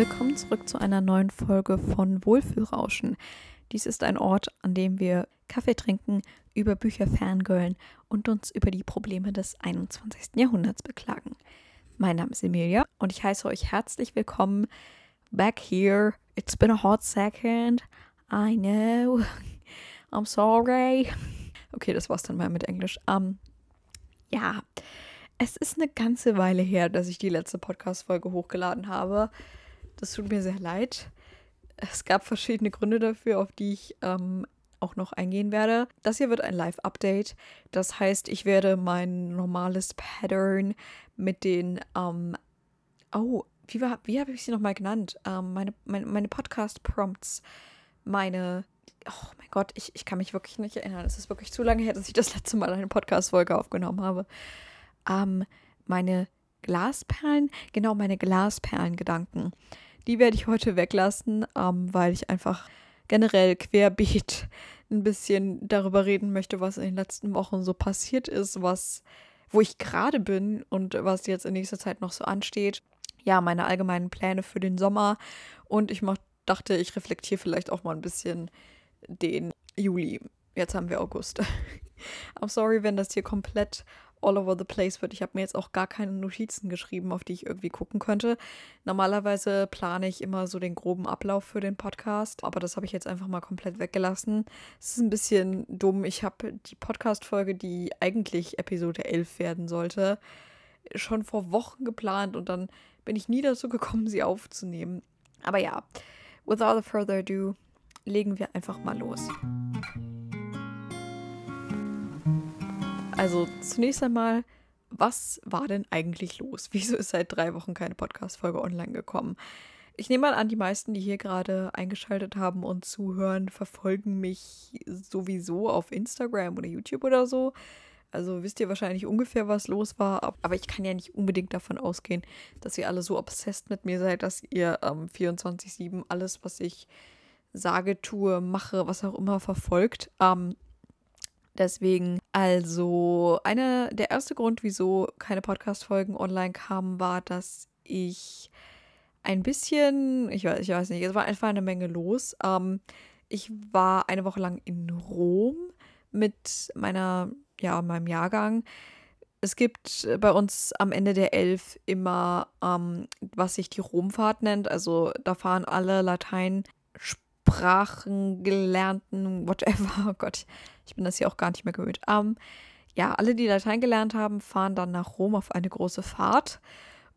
Willkommen zurück zu einer neuen Folge von Wohlfühlrauschen. Dies ist ein Ort, an dem wir Kaffee trinken, über Bücher fangirlen und uns über die Probleme des 21. Jahrhunderts beklagen. Mein Name ist Emilia und ich heiße euch herzlich willkommen back here. It's been a hot second. I know. I'm sorry. Okay, das war's dann mal mit Englisch. Um, ja, es ist eine ganze Weile her, dass ich die letzte Podcast-Folge hochgeladen habe. Das tut mir sehr leid. Es gab verschiedene Gründe dafür, auf die ich ähm, auch noch eingehen werde. Das hier wird ein Live-Update. Das heißt, ich werde mein normales Pattern mit den, ähm, oh, wie, wie habe ich sie nochmal genannt? Ähm, meine meine, meine Podcast-Prompts, meine, oh mein Gott, ich, ich kann mich wirklich nicht erinnern. Es ist wirklich zu lange her, dass ich das letzte Mal eine Podcast-Folge aufgenommen habe. Ähm, meine Glasperlen, genau, meine Glasperlen-Gedanken. Die werde ich heute weglassen, ähm, weil ich einfach generell querbeet ein bisschen darüber reden möchte, was in den letzten Wochen so passiert ist, was, wo ich gerade bin und was jetzt in nächster Zeit noch so ansteht. Ja, meine allgemeinen Pläne für den Sommer. Und ich mach, dachte, ich reflektiere vielleicht auch mal ein bisschen den Juli. Jetzt haben wir August. I'm sorry, wenn das hier komplett all over the place wird. Ich habe mir jetzt auch gar keine Notizen geschrieben, auf die ich irgendwie gucken könnte. Normalerweise plane ich immer so den groben Ablauf für den Podcast, aber das habe ich jetzt einfach mal komplett weggelassen. Es ist ein bisschen dumm. Ich habe die Podcast-Folge, die eigentlich Episode 11 werden sollte, schon vor Wochen geplant und dann bin ich nie dazu gekommen, sie aufzunehmen. Aber ja, without further ado, legen wir einfach mal los. Also zunächst einmal, was war denn eigentlich los? Wieso ist seit drei Wochen keine Podcast-Folge online gekommen? Ich nehme mal an, die meisten, die hier gerade eingeschaltet haben und zuhören, verfolgen mich sowieso auf Instagram oder YouTube oder so. Also wisst ihr wahrscheinlich ungefähr, was los war. Aber ich kann ja nicht unbedingt davon ausgehen, dass ihr alle so obsessed mit mir seid, dass ihr ähm, 24-7 alles, was ich sage, tue, mache, was auch immer verfolgt. Ähm, Deswegen, also, eine, der erste Grund, wieso keine Podcast-Folgen online kamen, war, dass ich ein bisschen, ich weiß, ich weiß nicht, es war einfach eine Menge los. Ähm, ich war eine Woche lang in Rom mit meiner, ja, meinem Jahrgang. Es gibt bei uns am Ende der Elf immer, ähm, was sich die Romfahrt nennt. Also da fahren alle Latein Sprachen gelernten, whatever. Oh Gott, ich bin das hier auch gar nicht mehr gewöhnt. Ähm, ja, alle, die Latein gelernt haben, fahren dann nach Rom auf eine große Fahrt.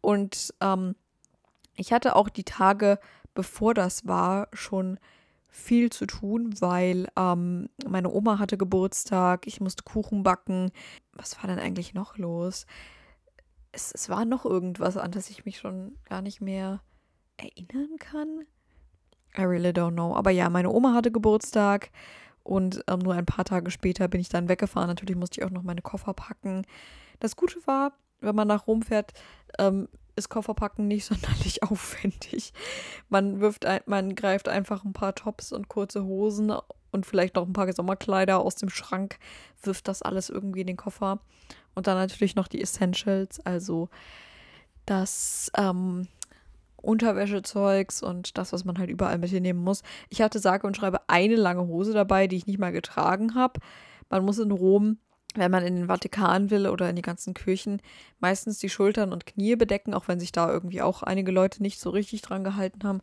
Und ähm, ich hatte auch die Tage, bevor das war, schon viel zu tun, weil ähm, meine Oma hatte Geburtstag, ich musste Kuchen backen. Was war denn eigentlich noch los? Es, es war noch irgendwas, an das ich mich schon gar nicht mehr erinnern kann. I really don't know. Aber ja, meine Oma hatte Geburtstag und ähm, nur ein paar Tage später bin ich dann weggefahren. Natürlich musste ich auch noch meine Koffer packen. Das Gute war, wenn man nach Rom fährt, ähm, ist Kofferpacken nicht sonderlich aufwendig. Man wirft, ein, man greift einfach ein paar Tops und kurze Hosen und vielleicht noch ein paar Sommerkleider aus dem Schrank, wirft das alles irgendwie in den Koffer und dann natürlich noch die Essentials, also das ähm, Unterwäschezeugs und das, was man halt überall mitnehmen muss. Ich hatte sage und schreibe eine lange Hose dabei, die ich nicht mal getragen habe. Man muss in Rom, wenn man in den Vatikan will oder in die ganzen Kirchen, meistens die Schultern und Knie bedecken, auch wenn sich da irgendwie auch einige Leute nicht so richtig dran gehalten haben.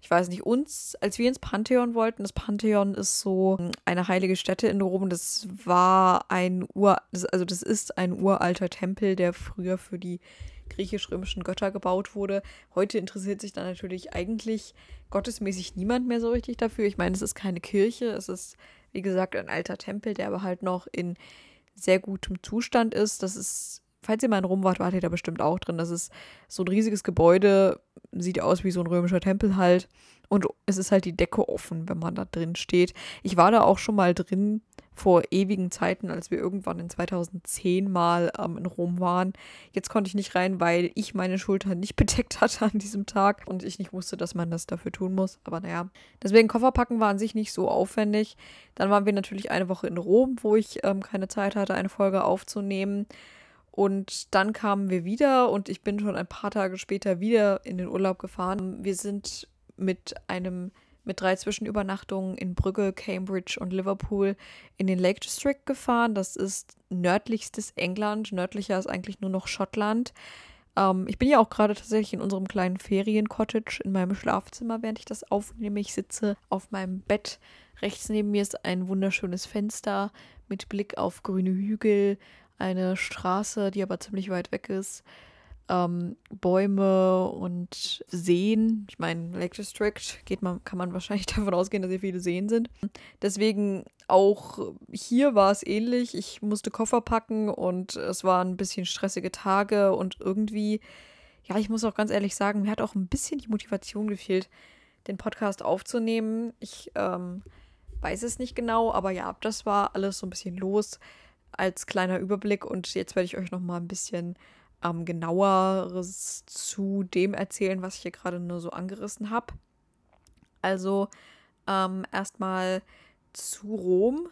Ich weiß nicht, uns, als wir ins Pantheon wollten, das Pantheon ist so eine heilige Stätte in Rom. Das war ein Ur, also das ist ein uralter Tempel, der früher für die griechisch-römischen Götter gebaut wurde. Heute interessiert sich da natürlich eigentlich gottesmäßig niemand mehr so richtig dafür. Ich meine, es ist keine Kirche, es ist, wie gesagt, ein alter Tempel, der aber halt noch in sehr gutem Zustand ist. Das ist, falls ihr mal in Rom wart, wart ihr da bestimmt auch drin. Das ist so ein riesiges Gebäude, sieht aus wie so ein römischer Tempel halt. Und es ist halt die Decke offen, wenn man da drin steht. Ich war da auch schon mal drin vor ewigen Zeiten, als wir irgendwann in 2010 mal ähm, in Rom waren. Jetzt konnte ich nicht rein, weil ich meine Schultern nicht bedeckt hatte an diesem Tag und ich nicht wusste, dass man das dafür tun muss. Aber naja, deswegen Kofferpacken war an sich nicht so aufwendig. Dann waren wir natürlich eine Woche in Rom, wo ich ähm, keine Zeit hatte, eine Folge aufzunehmen. Und dann kamen wir wieder und ich bin schon ein paar Tage später wieder in den Urlaub gefahren. Wir sind mit einem mit drei Zwischenübernachtungen in Brügge, Cambridge und Liverpool in den Lake District gefahren. Das ist nördlichstes England. Nördlicher ist eigentlich nur noch Schottland. Ähm, ich bin ja auch gerade tatsächlich in unserem kleinen Feriencottage in meinem Schlafzimmer, während ich das aufnehme. Ich sitze auf meinem Bett. Rechts neben mir ist ein wunderschönes Fenster mit Blick auf grüne Hügel, eine Straße, die aber ziemlich weit weg ist ähm, Bäume und Seen. Ich meine, Lake District geht man, kann man wahrscheinlich davon ausgehen, dass hier viele Seen sind. Deswegen auch hier war es ähnlich. Ich musste Koffer packen und es waren ein bisschen stressige Tage und irgendwie, ja, ich muss auch ganz ehrlich sagen, mir hat auch ein bisschen die Motivation gefehlt, den Podcast aufzunehmen. Ich ähm, weiß es nicht genau, aber ja, das war alles so ein bisschen los als kleiner Überblick und jetzt werde ich euch noch mal ein bisschen ähm, genaueres zu dem erzählen, was ich hier gerade nur so angerissen habe. Also ähm, erstmal zu Rom.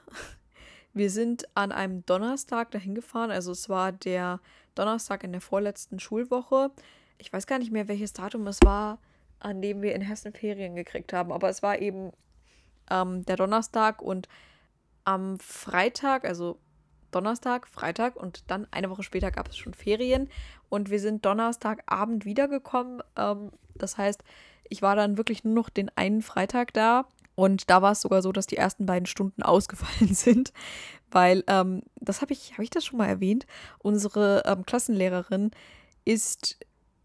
Wir sind an einem Donnerstag dahin gefahren. Also es war der Donnerstag in der vorletzten Schulwoche. Ich weiß gar nicht mehr, welches Datum es war, an dem wir in Hessen Ferien gekriegt haben. Aber es war eben ähm, der Donnerstag und am Freitag, also Donnerstag, Freitag und dann eine Woche später gab es schon Ferien. Und wir sind Donnerstagabend wiedergekommen. Ähm, das heißt, ich war dann wirklich nur noch den einen Freitag da. Und da war es sogar so, dass die ersten beiden Stunden ausgefallen sind, weil, ähm, das habe ich, habe ich das schon mal erwähnt, unsere ähm, Klassenlehrerin ist,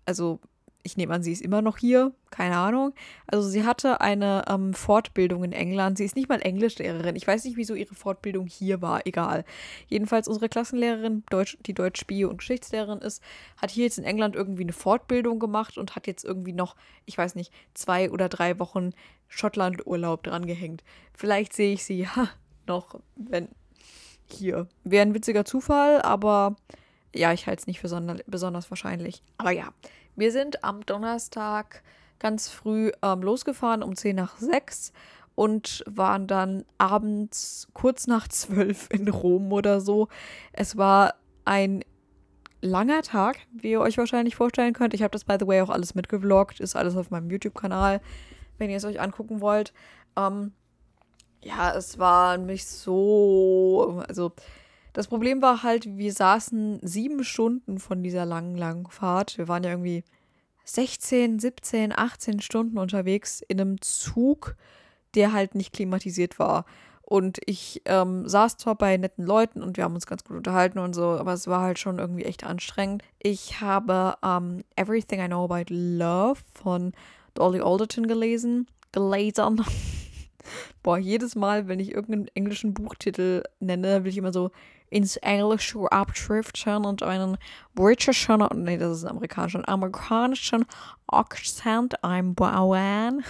also ich nehme an, sie ist immer noch hier, keine Ahnung. Also sie hatte eine ähm, Fortbildung in England. Sie ist nicht mal Englischlehrerin. Ich weiß nicht, wieso ihre Fortbildung hier war, egal. Jedenfalls unsere Klassenlehrerin, Deutsch, die Deutsch Bio- und Geschichtslehrerin ist, hat hier jetzt in England irgendwie eine Fortbildung gemacht und hat jetzt irgendwie noch, ich weiß nicht, zwei oder drei Wochen Schottland-Urlaub drangehängt. Vielleicht sehe ich sie ja noch, wenn hier. Wäre ein witziger Zufall, aber ja, ich halte es nicht für besonders wahrscheinlich. Aber ja, wir sind am Donnerstag ganz früh ähm, losgefahren, um 10 nach 6 und waren dann abends kurz nach 12 in Rom oder so. Es war ein langer Tag, wie ihr euch wahrscheinlich vorstellen könnt. Ich habe das, by the way, auch alles mitgevloggt. Ist alles auf meinem YouTube-Kanal, wenn ihr es euch angucken wollt. Ähm, ja, es war nicht so. Also, das Problem war halt, wir saßen sieben Stunden von dieser langen, langen Fahrt. Wir waren ja irgendwie 16, 17, 18 Stunden unterwegs in einem Zug, der halt nicht klimatisiert war. Und ich ähm, saß zwar bei netten Leuten und wir haben uns ganz gut unterhalten und so, aber es war halt schon irgendwie echt anstrengend. Ich habe ähm, Everything I Know About Love von Dolly Alderton gelesen. Gelesen. Boah, jedes Mal, wenn ich irgendeinen englischen Buchtitel nenne, will ich immer so ins Englische abdriften und einen britischen, nee, das ist ein amerikanischen, amerikanischen Akzent einbauen.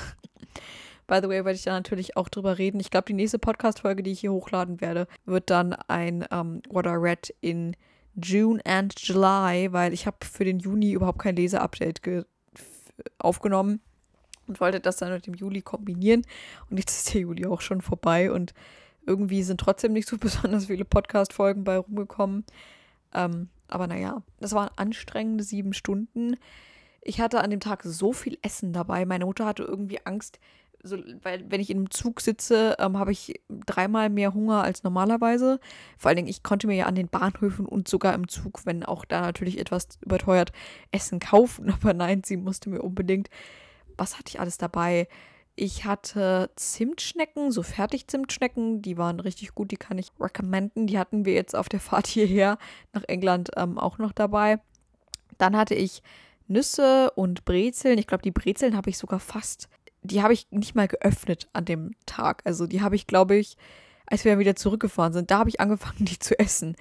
By the way, werde ich da natürlich auch drüber reden. Ich glaube, die nächste Podcast-Folge, die ich hier hochladen werde, wird dann ein um, ähm, What I Read in June and July, weil ich habe für den Juni überhaupt kein Leseupdate aufgenommen und wollte das dann mit dem Juli kombinieren. Und jetzt ist der Juli auch schon vorbei und irgendwie sind trotzdem nicht so besonders viele Podcast-Folgen bei rumgekommen. Ähm, aber naja, das waren anstrengende sieben Stunden. Ich hatte an dem Tag so viel Essen dabei. Meine Mutter hatte irgendwie Angst, so, weil wenn ich in einem Zug sitze, ähm, habe ich dreimal mehr Hunger als normalerweise. Vor allen Dingen, ich konnte mir ja an den Bahnhöfen und sogar im Zug, wenn auch da natürlich etwas überteuert, Essen kaufen. Aber nein, sie musste mir unbedingt. Was hatte ich alles dabei? Ich hatte Zimtschnecken, so Fertig-Zimtschnecken, die waren richtig gut, die kann ich recommenden. Die hatten wir jetzt auf der Fahrt hierher nach England ähm, auch noch dabei. Dann hatte ich Nüsse und Brezeln. Ich glaube, die Brezeln habe ich sogar fast, die habe ich nicht mal geöffnet an dem Tag. Also die habe ich, glaube ich, als wir wieder zurückgefahren sind, da habe ich angefangen, die zu essen.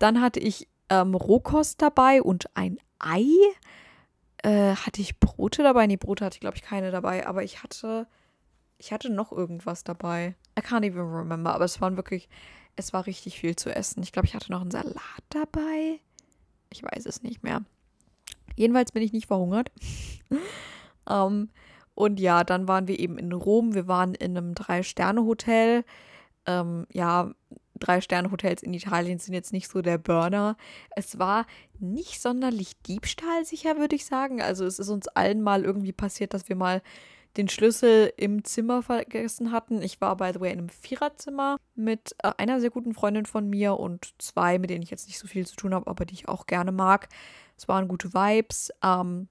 Dann hatte ich ähm, Rohkost dabei und ein Ei. Äh, hatte ich Brote dabei? Nee, Brote hatte ich, glaube ich, keine dabei. Aber ich hatte, ich hatte noch irgendwas dabei. I can't even remember. Aber es waren wirklich, es war richtig viel zu essen. Ich glaube, ich hatte noch einen Salat dabei. Ich weiß es nicht mehr. Jedenfalls bin ich nicht verhungert. um, ähm, und ja, dann waren wir eben in Rom. Wir waren in einem Drei-Sterne-Hotel. Ähm, ja, Drei-Sterne-Hotels in Italien sind jetzt nicht so der Burner. Es war nicht sonderlich diebstahlsicher, würde ich sagen. Also es ist uns allen mal irgendwie passiert, dass wir mal den Schlüssel im Zimmer vergessen hatten. Ich war, by the way, in einem Viererzimmer mit äh, einer sehr guten Freundin von mir und zwei, mit denen ich jetzt nicht so viel zu tun habe, aber die ich auch gerne mag. Es waren gute Vibes. Ähm,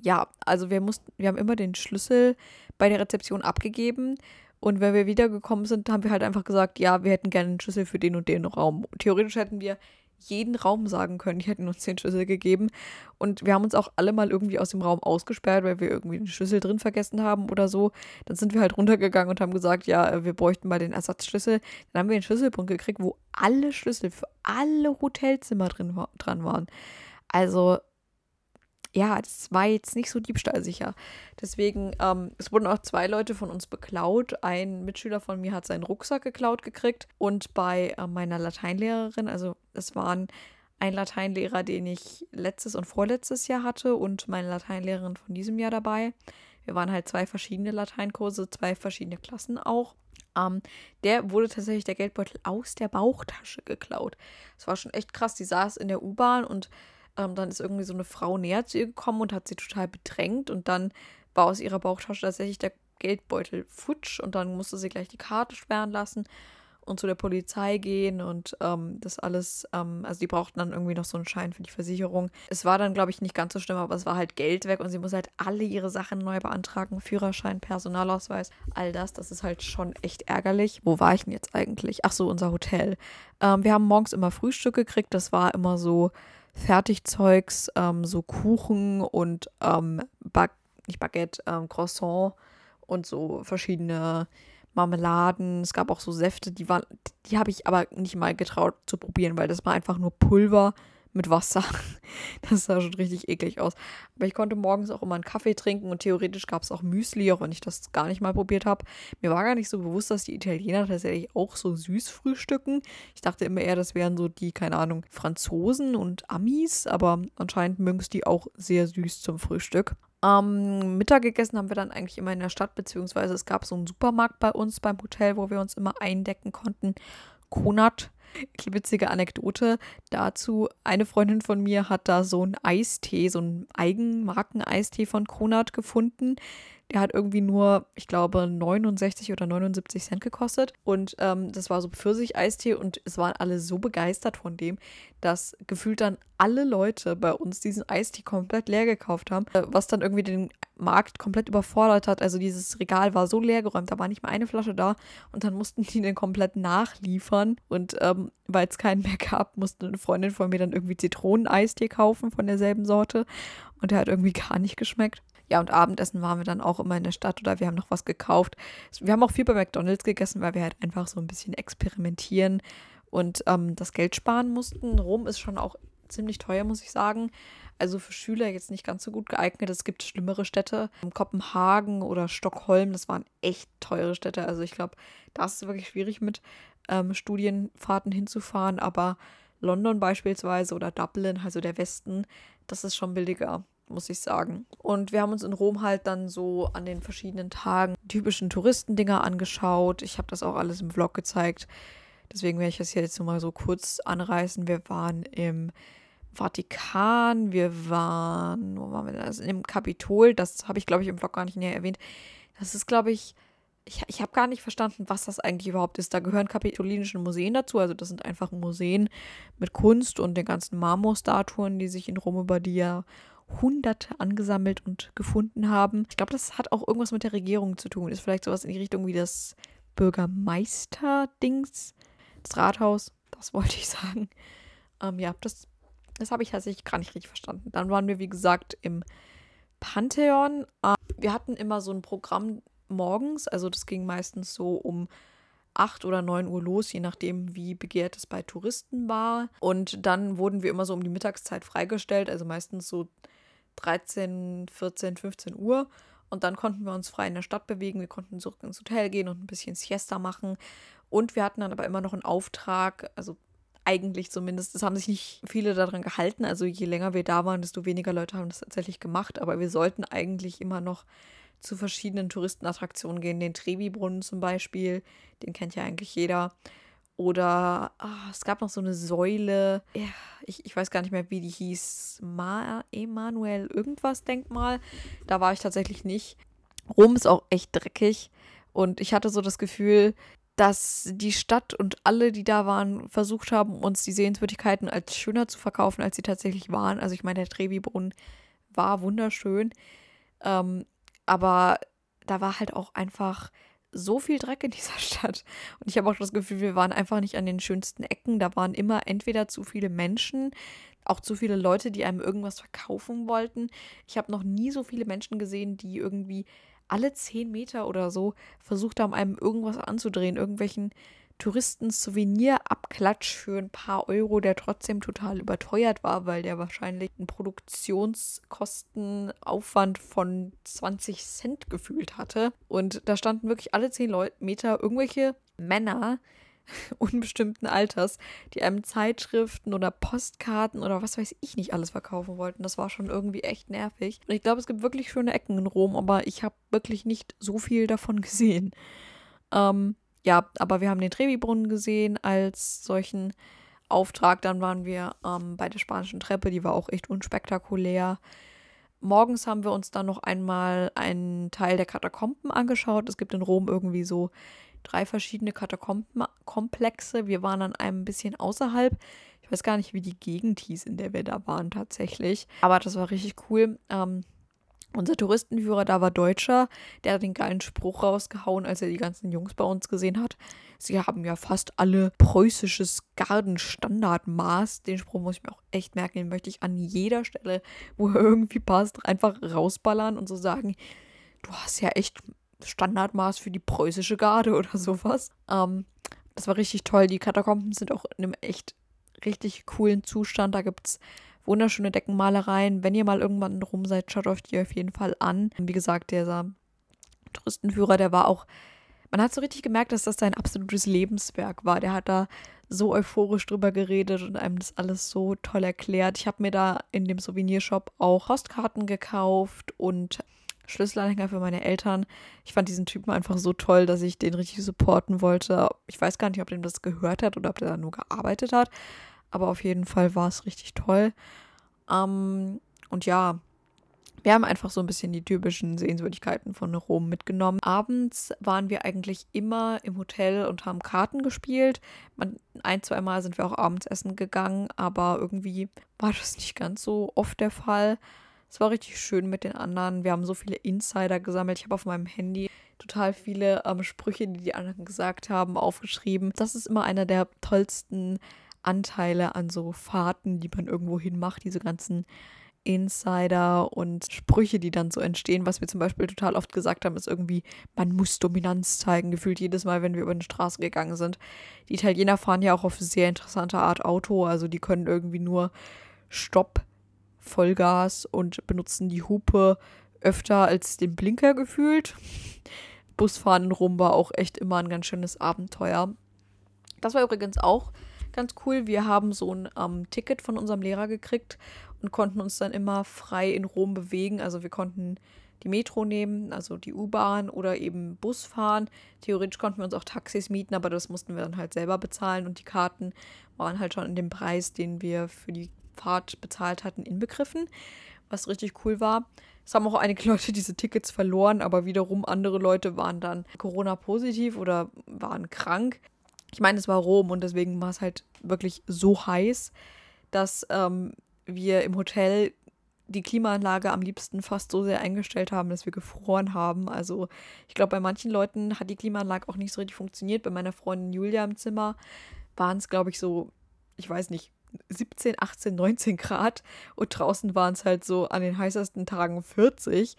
ja, also wir mussten, wir haben immer den Schlüssel bei der Rezeption abgegeben. Und wenn wir wiedergekommen sind, haben wir halt einfach gesagt, ja, wir hätten gerne einen Schlüssel für den und den Raum. Theoretisch hätten wir jeden Raum sagen können. Die hätten uns den Schlüssel gegeben. Und wir haben uns auch alle mal irgendwie aus dem Raum ausgesperrt, weil wir irgendwie den Schlüssel drin vergessen haben oder so. Dann sind wir halt runtergegangen und haben gesagt, ja, wir bräuchten mal den Ersatzschlüssel. Dann haben wir einen Schlüsselbund gekriegt, wo alle Schlüssel für alle Hotelzimmer drin dran waren. Also ja, das war jetzt nicht so diebstahlsicher. Deswegen, ähm, es wurden auch zwei Leute von uns beklaut. Ein Mitschüler von mir hat seinen Rucksack geklaut gekriegt. Und bei äh, meiner Lateinlehrerin, also es waren ein Lateinlehrer, den ich letztes und vorletztes Jahr hatte und meine Lateinlehrerin von diesem Jahr dabei. Wir waren halt zwei verschiedene Lateinkurse, zwei verschiedene Klassen auch. Ähm, der wurde tatsächlich der Geldbeutel aus der Bauchtasche geklaut. Das war schon echt krass. Die saß in der U-Bahn und ähm, dann ist irgendwie so eine Frau näher zu ihr gekommen und hat sie total bedrängt und dann war aus ihrer Bauchtasche tatsächlich der Geldbeutel futsch und dann musste sie gleich die Karte sperren lassen und zu der Polizei gehen und ähm, das alles, ähm, also die brauchten dann irgendwie noch so einen Schein für die Versicherung. Es war dann, glaube ich, nicht ganz so schlimm, aber es war halt Geld weg und sie muss halt alle ihre Sachen neu beantragen. Führerschein, Personalausweis, all das. Das ist halt schon echt ärgerlich. Wo war ich denn jetzt eigentlich? Ach so, unser Hotel. Ähm, wir haben morgens immer Frühstück gekriegt. Das war immer so Fertigzeugs, ähm, so Kuchen und ähm, Bag nicht Baguette, ähm, Croissant und so verschiedene Marmeladen. Es gab auch so Säfte, die waren, die habe ich aber nicht mal getraut zu probieren, weil das war einfach nur Pulver mit Wasser. Das sah schon richtig eklig aus. Aber ich konnte morgens auch immer einen Kaffee trinken und theoretisch gab es auch Müsli, auch wenn ich das gar nicht mal probiert habe. Mir war gar nicht so bewusst, dass die Italiener tatsächlich auch so süß frühstücken. Ich dachte immer eher, das wären so die, keine Ahnung, Franzosen und Amis, aber anscheinend mögen es die auch sehr süß zum Frühstück. Ähm, Mittag gegessen haben wir dann eigentlich immer in der Stadt, beziehungsweise es gab so einen Supermarkt bei uns beim Hotel, wo wir uns immer eindecken konnten. Konat witzige Anekdote dazu. Eine Freundin von mir hat da so einen Eistee, so einen Eigenmarken-Eistee von Kronat gefunden. Der hat irgendwie nur, ich glaube, 69 oder 79 Cent gekostet. Und ähm, das war so Pfirsich-Eistee und es waren alle so begeistert von dem, dass gefühlt dann alle Leute bei uns diesen Eistee komplett leer gekauft haben, äh, was dann irgendwie den Markt komplett überfordert hat. Also dieses Regal war so leer geräumt, da war nicht mal eine Flasche da und dann mussten die den komplett nachliefern. Und ähm, weil es keinen mehr gab, musste eine Freundin von mir dann irgendwie Zitroneneistee kaufen von derselben Sorte und der hat irgendwie gar nicht geschmeckt. Ja, und Abendessen waren wir dann auch immer in der Stadt oder wir haben noch was gekauft. Wir haben auch viel bei McDonalds gegessen, weil wir halt einfach so ein bisschen experimentieren und ähm, das Geld sparen mussten. Rom ist schon auch ziemlich teuer, muss ich sagen. Also für Schüler jetzt nicht ganz so gut geeignet. Es gibt schlimmere Städte. Kopenhagen oder Stockholm, das waren echt teure Städte. Also ich glaube, da ist es wirklich schwierig mit ähm, Studienfahrten hinzufahren. Aber London beispielsweise oder Dublin, also der Westen, das ist schon billiger muss ich sagen. Und wir haben uns in Rom halt dann so an den verschiedenen Tagen typischen Touristendinger angeschaut. Ich habe das auch alles im Vlog gezeigt. Deswegen werde ich das hier jetzt nur mal so kurz anreißen. Wir waren im Vatikan, wir waren, wo waren wir denn? Also im Kapitol, das habe ich, glaube ich, im Vlog gar nicht näher erwähnt. Das ist, glaube ich, ich, ich habe gar nicht verstanden, was das eigentlich überhaupt ist. Da gehören kapitolinischen Museen dazu. Also das sind einfach Museen mit Kunst und den ganzen Marmorstatuen, die sich in Rom über die Hunderte angesammelt und gefunden haben. Ich glaube, das hat auch irgendwas mit der Regierung zu tun. Ist vielleicht sowas in die Richtung wie das Bürgermeister-Dings, das Rathaus. Das wollte ich sagen. Ähm, ja, das, das habe ich tatsächlich gar nicht richtig verstanden. Dann waren wir, wie gesagt, im Pantheon. Ähm, wir hatten immer so ein Programm morgens, also das ging meistens so um 8 oder 9 Uhr los, je nachdem, wie begehrt es bei Touristen war. Und dann wurden wir immer so um die Mittagszeit freigestellt, also meistens so 13, 14, 15 Uhr. Und dann konnten wir uns frei in der Stadt bewegen. Wir konnten zurück ins Hotel gehen und ein bisschen Siesta machen. Und wir hatten dann aber immer noch einen Auftrag, also eigentlich zumindest. Es haben sich nicht viele daran gehalten. Also je länger wir da waren, desto weniger Leute haben das tatsächlich gemacht. Aber wir sollten eigentlich immer noch zu verschiedenen Touristenattraktionen gehen. Den Trevi-Brunnen zum Beispiel, den kennt ja eigentlich jeder. Oder oh, es gab noch so eine Säule. Ja, ich, ich weiß gar nicht mehr, wie die hieß. Ma Emanuel irgendwas Denkmal. Da war ich tatsächlich nicht. Rom ist auch echt dreckig. Und ich hatte so das Gefühl, dass die Stadt und alle, die da waren, versucht haben, uns die Sehenswürdigkeiten als schöner zu verkaufen, als sie tatsächlich waren. Also ich meine, der Trevi-Brunnen war wunderschön. Ähm, aber da war halt auch einfach so viel Dreck in dieser Stadt. Und ich habe auch das Gefühl, wir waren einfach nicht an den schönsten Ecken. Da waren immer entweder zu viele Menschen, auch zu viele Leute, die einem irgendwas verkaufen wollten. Ich habe noch nie so viele Menschen gesehen, die irgendwie alle zehn Meter oder so versucht haben, einem irgendwas anzudrehen, irgendwelchen Touristen-Souvenir-Abklatsch für ein paar Euro, der trotzdem total überteuert war, weil der wahrscheinlich einen Produktionskostenaufwand von 20 Cent gefühlt hatte. Und da standen wirklich alle 10 Meter irgendwelche Männer unbestimmten Alters, die einem Zeitschriften oder Postkarten oder was weiß ich nicht alles verkaufen wollten. Das war schon irgendwie echt nervig. Und ich glaube, es gibt wirklich schöne Ecken in Rom, aber ich habe wirklich nicht so viel davon gesehen. Ähm, ja, aber wir haben den Trevi-Brunnen gesehen als solchen Auftrag. Dann waren wir ähm, bei der spanischen Treppe, die war auch echt unspektakulär. Morgens haben wir uns dann noch einmal einen Teil der Katakomben angeschaut. Es gibt in Rom irgendwie so drei verschiedene Katakombenkomplexe. Wir waren an einem bisschen außerhalb. Ich weiß gar nicht, wie die Gegend hieß, in der wir da waren tatsächlich. Aber das war richtig cool. Ähm, unser Touristenführer da war Deutscher, der hat den geilen Spruch rausgehauen, als er die ganzen Jungs bei uns gesehen hat. Sie haben ja fast alle preußisches Gartenstandardmaß. Den Spruch muss ich mir auch echt merken, den möchte ich an jeder Stelle, wo er irgendwie passt, einfach rausballern und so sagen, du hast ja echt Standardmaß für die preußische Garde oder sowas. Ähm, das war richtig toll. Die Katakomben sind auch in einem echt richtig coolen Zustand. Da gibt es wunderschöne Deckenmalereien. Wenn ihr mal irgendwann rum seid, schaut euch die auf jeden Fall an. Wie gesagt, dieser Touristenführer, der war auch, man hat so richtig gemerkt, dass das sein absolutes Lebenswerk war. Der hat da so euphorisch drüber geredet und einem das alles so toll erklärt. Ich habe mir da in dem Souvenirshop auch Postkarten gekauft und Schlüsselanhänger für meine Eltern. Ich fand diesen Typen einfach so toll, dass ich den richtig supporten wollte. Ich weiß gar nicht, ob dem das gehört hat oder ob der da nur gearbeitet hat. Aber auf jeden Fall war es richtig toll. Ähm, und ja, wir haben einfach so ein bisschen die typischen Sehenswürdigkeiten von Rom mitgenommen. Abends waren wir eigentlich immer im Hotel und haben Karten gespielt. Man, ein, zwei Mal sind wir auch abends essen gegangen, aber irgendwie war das nicht ganz so oft der Fall. Es war richtig schön mit den anderen. Wir haben so viele Insider gesammelt. Ich habe auf meinem Handy total viele ähm, Sprüche, die die anderen gesagt haben, aufgeschrieben. Das ist immer einer der tollsten Anteile an so Fahrten, die man irgendwo hin macht, diese ganzen Insider und Sprüche, die dann so entstehen. Was wir zum Beispiel total oft gesagt haben, ist irgendwie, man muss Dominanz zeigen, gefühlt jedes Mal, wenn wir über die Straße gegangen sind. Die Italiener fahren ja auch auf sehr interessante Art Auto, also die können irgendwie nur Stopp, Vollgas und benutzen die Hupe öfter als den Blinker gefühlt. Busfahren in Rom war auch echt immer ein ganz schönes Abenteuer. Das war übrigens auch ganz cool. Wir haben so ein ähm, Ticket von unserem Lehrer gekriegt und konnten uns dann immer frei in Rom bewegen. Also wir konnten die Metro nehmen, also die U-Bahn oder eben Bus fahren. Theoretisch konnten wir uns auch Taxis mieten, aber das mussten wir dann halt selber bezahlen und die Karten waren halt schon in dem Preis, den wir für die Fahrt bezahlt hatten, inbegriffen, was richtig cool war. Es haben auch einige Leute diese Tickets verloren, aber wiederum andere Leute waren dann Corona-positiv oder waren krank ich meine, es war Rom und deswegen war es halt wirklich so heiß, dass ähm, wir im Hotel die Klimaanlage am liebsten fast so sehr eingestellt haben, dass wir gefroren haben. Also ich glaube, bei manchen Leuten hat die Klimaanlage auch nicht so richtig funktioniert. Bei meiner Freundin Julia im Zimmer waren es, glaube ich, so, ich weiß nicht, 17, 18, 19 Grad und draußen waren es halt so an den heißesten Tagen 40.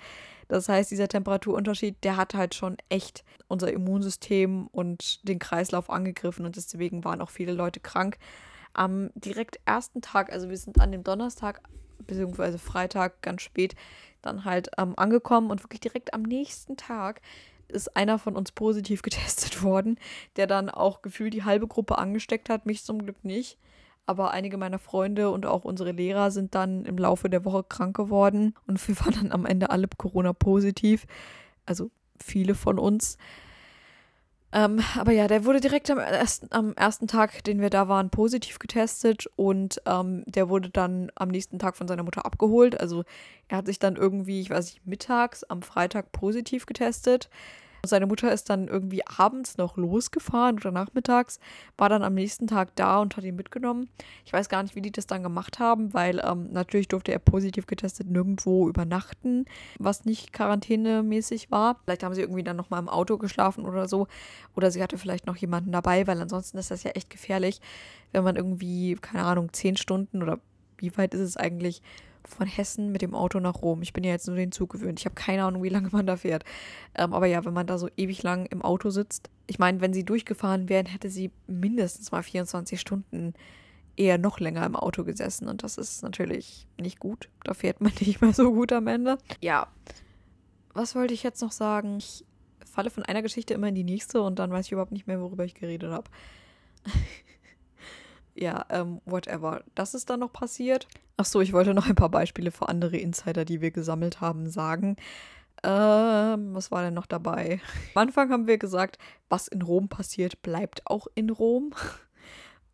Das heißt, dieser Temperaturunterschied, der hat halt schon echt unser Immunsystem und den Kreislauf angegriffen und deswegen waren auch viele Leute krank. Am direkt ersten Tag, also wir sind an dem Donnerstag bzw. Freitag ganz spät dann halt ähm, angekommen und wirklich direkt am nächsten Tag ist einer von uns positiv getestet worden, der dann auch gefühlt die halbe Gruppe angesteckt hat, mich zum Glück nicht aber einige meiner Freunde und auch unsere Lehrer sind dann im Laufe der Woche krank geworden und wir waren dann am Ende alle Corona positiv, also viele von uns. Ähm, aber ja, der wurde direkt am ersten, am ersten Tag, den wir da waren, positiv getestet und ähm, der wurde dann am nächsten Tag von seiner Mutter abgeholt. Also er hat sich dann irgendwie, ich weiß nicht, mittags am Freitag positiv getestet. Seine Mutter ist dann irgendwie abends noch losgefahren oder nachmittags, war dann am nächsten Tag da und hat ihn mitgenommen. Ich weiß gar nicht, wie die das dann gemacht haben, weil ähm, natürlich durfte er positiv getestet nirgendwo übernachten, was nicht quarantänemäßig war. Vielleicht haben sie irgendwie dann nochmal im Auto geschlafen oder so. Oder sie hatte vielleicht noch jemanden dabei, weil ansonsten ist das ja echt gefährlich, wenn man irgendwie, keine Ahnung, zehn Stunden oder wie weit ist es eigentlich von Hessen mit dem Auto nach Rom. Ich bin ja jetzt nur den Zug gewöhnt. Ich habe keine Ahnung, wie lange man da fährt. Ähm, aber ja, wenn man da so ewig lang im Auto sitzt. Ich meine, wenn sie durchgefahren wären, hätte sie mindestens mal 24 Stunden eher noch länger im Auto gesessen. Und das ist natürlich nicht gut. Da fährt man nicht mehr so gut am Ende. Ja. Was wollte ich jetzt noch sagen? Ich falle von einer Geschichte immer in die nächste und dann weiß ich überhaupt nicht mehr, worüber ich geredet habe. ja, ähm, whatever. Das ist dann noch passiert. Ach so, ich wollte noch ein paar Beispiele für andere Insider, die wir gesammelt haben, sagen. Ähm, was war denn noch dabei? Am Anfang haben wir gesagt, was in Rom passiert, bleibt auch in Rom.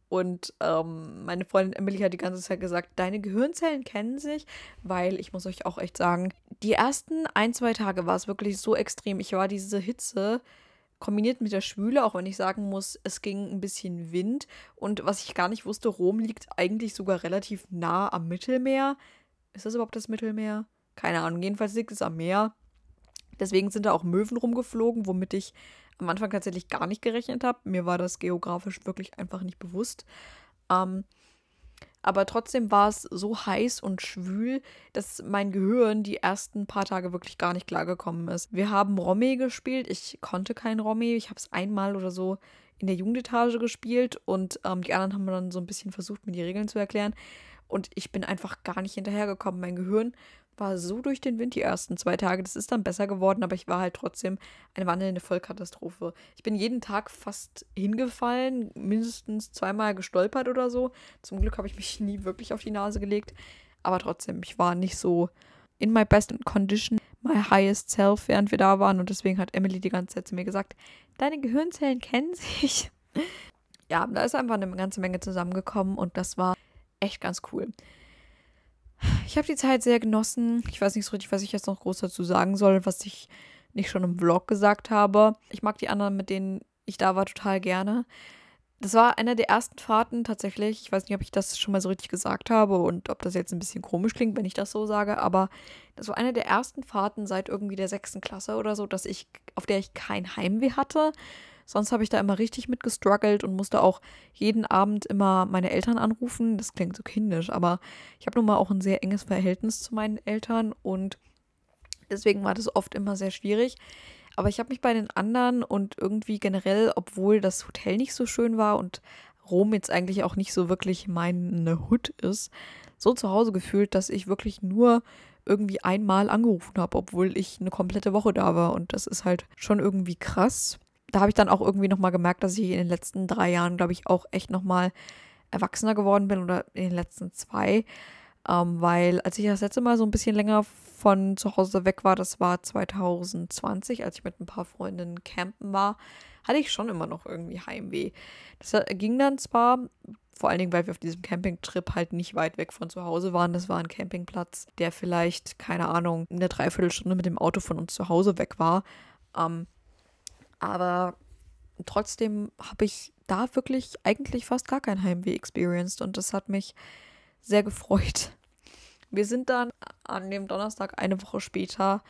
Und ähm, meine Freundin Emily hat die ganze Zeit gesagt, deine Gehirnzellen kennen sich, weil ich muss euch auch echt sagen, die ersten ein, zwei Tage war es wirklich so extrem. Ich war diese Hitze kombiniert mit der Schwüle, auch wenn ich sagen muss, es ging ein bisschen Wind. Und was ich gar nicht wusste, Rom liegt eigentlich sogar relativ nah am Mittelmeer. Ist das überhaupt das Mittelmeer? Keine Ahnung. Jedenfalls liegt es am Meer. Deswegen sind da auch Möwen rumgeflogen, womit ich am Anfang tatsächlich gar nicht gerechnet habe. Mir war das geografisch wirklich einfach nicht bewusst. Ähm, aber trotzdem war es so heiß und schwül, dass mein Gehirn die ersten paar Tage wirklich gar nicht klargekommen ist. Wir haben Romme gespielt. Ich konnte kein Romme. Ich habe es einmal oder so in der Jugendetage gespielt und ähm, die anderen haben dann so ein bisschen versucht, mir die Regeln zu erklären. Und ich bin einfach gar nicht hinterhergekommen. Mein Gehirn war so durch den Wind die ersten zwei Tage. Das ist dann besser geworden, aber ich war halt trotzdem eine wandelnde Vollkatastrophe. Ich bin jeden Tag fast hingefallen, mindestens zweimal gestolpert oder so. Zum Glück habe ich mich nie wirklich auf die Nase gelegt. Aber trotzdem, ich war nicht so in my best condition, my highest self, während wir da waren. Und deswegen hat Emily die ganze Zeit zu mir gesagt, deine Gehirnzellen kennen sich. ja, da ist einfach eine ganze Menge zusammengekommen und das war echt ganz cool. Ich habe die Zeit sehr genossen. Ich weiß nicht so richtig, was ich jetzt noch groß dazu sagen soll, was ich nicht schon im Vlog gesagt habe. Ich mag die anderen, mit denen ich da war, total gerne. Das war eine der ersten Fahrten tatsächlich. Ich weiß nicht, ob ich das schon mal so richtig gesagt habe und ob das jetzt ein bisschen komisch klingt, wenn ich das so sage, aber das war eine der ersten Fahrten seit irgendwie der sechsten Klasse oder so, dass ich, auf der ich kein Heimweh hatte. Sonst habe ich da immer richtig mit gestruggelt und musste auch jeden Abend immer meine Eltern anrufen. Das klingt so kindisch, aber ich habe nun mal auch ein sehr enges Verhältnis zu meinen Eltern und deswegen war das oft immer sehr schwierig. Aber ich habe mich bei den anderen und irgendwie generell, obwohl das Hotel nicht so schön war und Rom jetzt eigentlich auch nicht so wirklich meine Hut ist, so zu Hause gefühlt, dass ich wirklich nur irgendwie einmal angerufen habe, obwohl ich eine komplette Woche da war. Und das ist halt schon irgendwie krass da habe ich dann auch irgendwie nochmal gemerkt, dass ich in den letzten drei Jahren, glaube ich, auch echt nochmal erwachsener geworden bin oder in den letzten zwei. Ähm, weil als ich das letzte Mal so ein bisschen länger von zu Hause weg war, das war 2020, als ich mit ein paar Freundinnen campen war, hatte ich schon immer noch irgendwie Heimweh. Das ging dann zwar, vor allen Dingen, weil wir auf diesem Campingtrip halt nicht weit weg von zu Hause waren. Das war ein Campingplatz, der vielleicht, keine Ahnung, eine Dreiviertelstunde mit dem Auto von uns zu Hause weg war. Ähm, aber trotzdem habe ich da wirklich eigentlich fast gar kein Heimweh experienced und das hat mich sehr gefreut. Wir sind dann an dem Donnerstag eine Woche später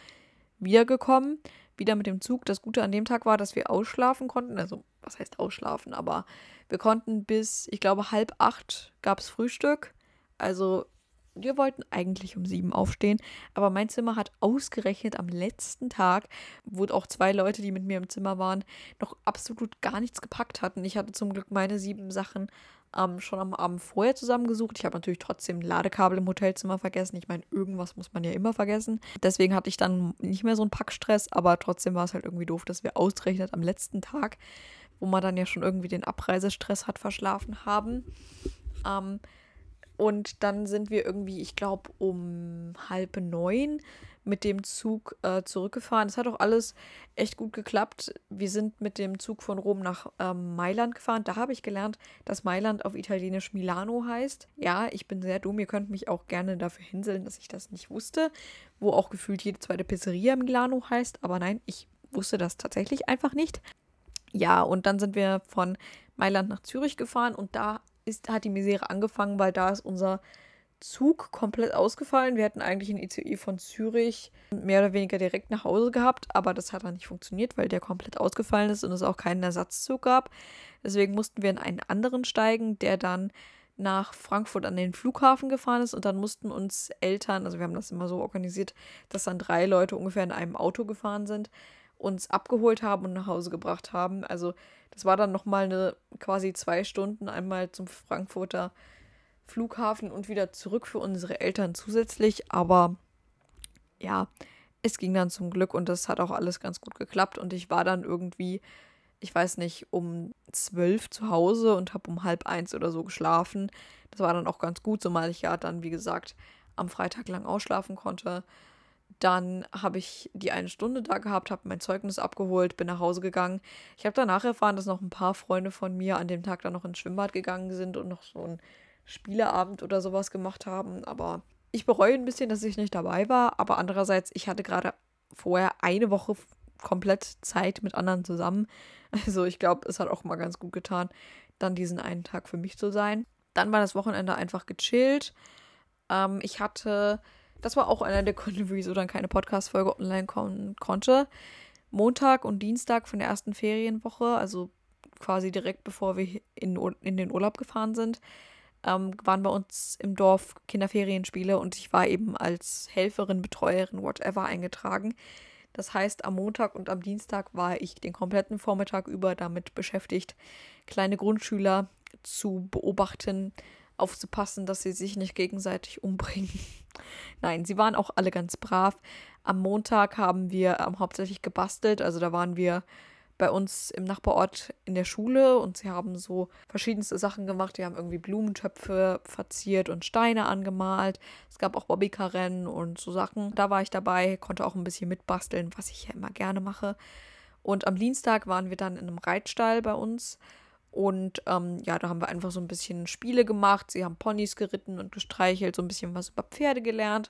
wiedergekommen, wieder mit dem Zug. Das Gute an dem Tag war, dass wir ausschlafen konnten. Also, was heißt ausschlafen? Aber wir konnten bis, ich glaube, halb acht gab es Frühstück. Also wir wollten eigentlich um sieben aufstehen, aber mein Zimmer hat ausgerechnet am letzten Tag, wo auch zwei Leute, die mit mir im Zimmer waren, noch absolut gar nichts gepackt hatten. Ich hatte zum Glück meine sieben Sachen ähm, schon am Abend vorher zusammengesucht. Ich habe natürlich trotzdem Ladekabel im Hotelzimmer vergessen. Ich meine, irgendwas muss man ja immer vergessen. Deswegen hatte ich dann nicht mehr so einen Packstress, aber trotzdem war es halt irgendwie doof, dass wir ausgerechnet am letzten Tag, wo man dann ja schon irgendwie den Abreisestress hat, verschlafen haben. Ähm, und dann sind wir irgendwie, ich glaube, um halb neun mit dem Zug äh, zurückgefahren. Es hat auch alles echt gut geklappt. Wir sind mit dem Zug von Rom nach ähm, Mailand gefahren. Da habe ich gelernt, dass Mailand auf Italienisch Milano heißt. Ja, ich bin sehr dumm. Ihr könnt mich auch gerne dafür hinseln, dass ich das nicht wusste. Wo auch gefühlt jede zweite Pizzeria Milano heißt. Aber nein, ich wusste das tatsächlich einfach nicht. Ja, und dann sind wir von Mailand nach Zürich gefahren und da ist, hat die Misere angefangen, weil da ist unser Zug komplett ausgefallen. Wir hätten eigentlich ein ICE von Zürich mehr oder weniger direkt nach Hause gehabt, aber das hat dann nicht funktioniert, weil der komplett ausgefallen ist und es auch keinen Ersatzzug gab. Deswegen mussten wir in einen anderen steigen, der dann nach Frankfurt an den Flughafen gefahren ist und dann mussten uns Eltern, also wir haben das immer so organisiert, dass dann drei Leute ungefähr in einem Auto gefahren sind, uns abgeholt haben und nach Hause gebracht haben. Also das war dann nochmal eine quasi zwei Stunden einmal zum Frankfurter Flughafen und wieder zurück für unsere Eltern zusätzlich. Aber ja, es ging dann zum Glück und das hat auch alles ganz gut geklappt. Und ich war dann irgendwie, ich weiß nicht, um zwölf zu Hause und habe um halb eins oder so geschlafen. Das war dann auch ganz gut, zumal ich ja dann, wie gesagt, am Freitag lang ausschlafen konnte. Dann habe ich die eine Stunde da gehabt, habe mein Zeugnis abgeholt, bin nach Hause gegangen. Ich habe danach erfahren, dass noch ein paar Freunde von mir an dem Tag dann noch ins Schwimmbad gegangen sind und noch so ein Spieleabend oder sowas gemacht haben. Aber ich bereue ein bisschen, dass ich nicht dabei war. Aber andererseits, ich hatte gerade vorher eine Woche komplett Zeit mit anderen zusammen. Also ich glaube, es hat auch mal ganz gut getan, dann diesen einen Tag für mich zu sein. Dann war das Wochenende einfach gechillt. Ähm, ich hatte, das war auch einer der Gründe, wieso dann keine Podcast-Folge online kommen konnte. Montag und Dienstag von der ersten Ferienwoche, also quasi direkt bevor wir in, in den Urlaub gefahren sind, ähm, waren bei uns im Dorf Kinderferienspiele und ich war eben als Helferin, Betreuerin, whatever eingetragen. Das heißt, am Montag und am Dienstag war ich den kompletten Vormittag über damit beschäftigt, kleine Grundschüler zu beobachten, aufzupassen, dass sie sich nicht gegenseitig umbringen. Nein, sie waren auch alle ganz brav. Am Montag haben wir ähm, hauptsächlich gebastelt, also da waren wir bei uns im Nachbarort in der Schule und sie haben so verschiedenste Sachen gemacht. Die haben irgendwie Blumentöpfe verziert und Steine angemalt. Es gab auch Bobbycar-Rennen und so Sachen. Da war ich dabei, konnte auch ein bisschen mitbasteln, was ich ja immer gerne mache. Und am Dienstag waren wir dann in einem Reitstall bei uns. Und ähm, ja, da haben wir einfach so ein bisschen Spiele gemacht. Sie haben Ponys geritten und gestreichelt, so ein bisschen was über Pferde gelernt.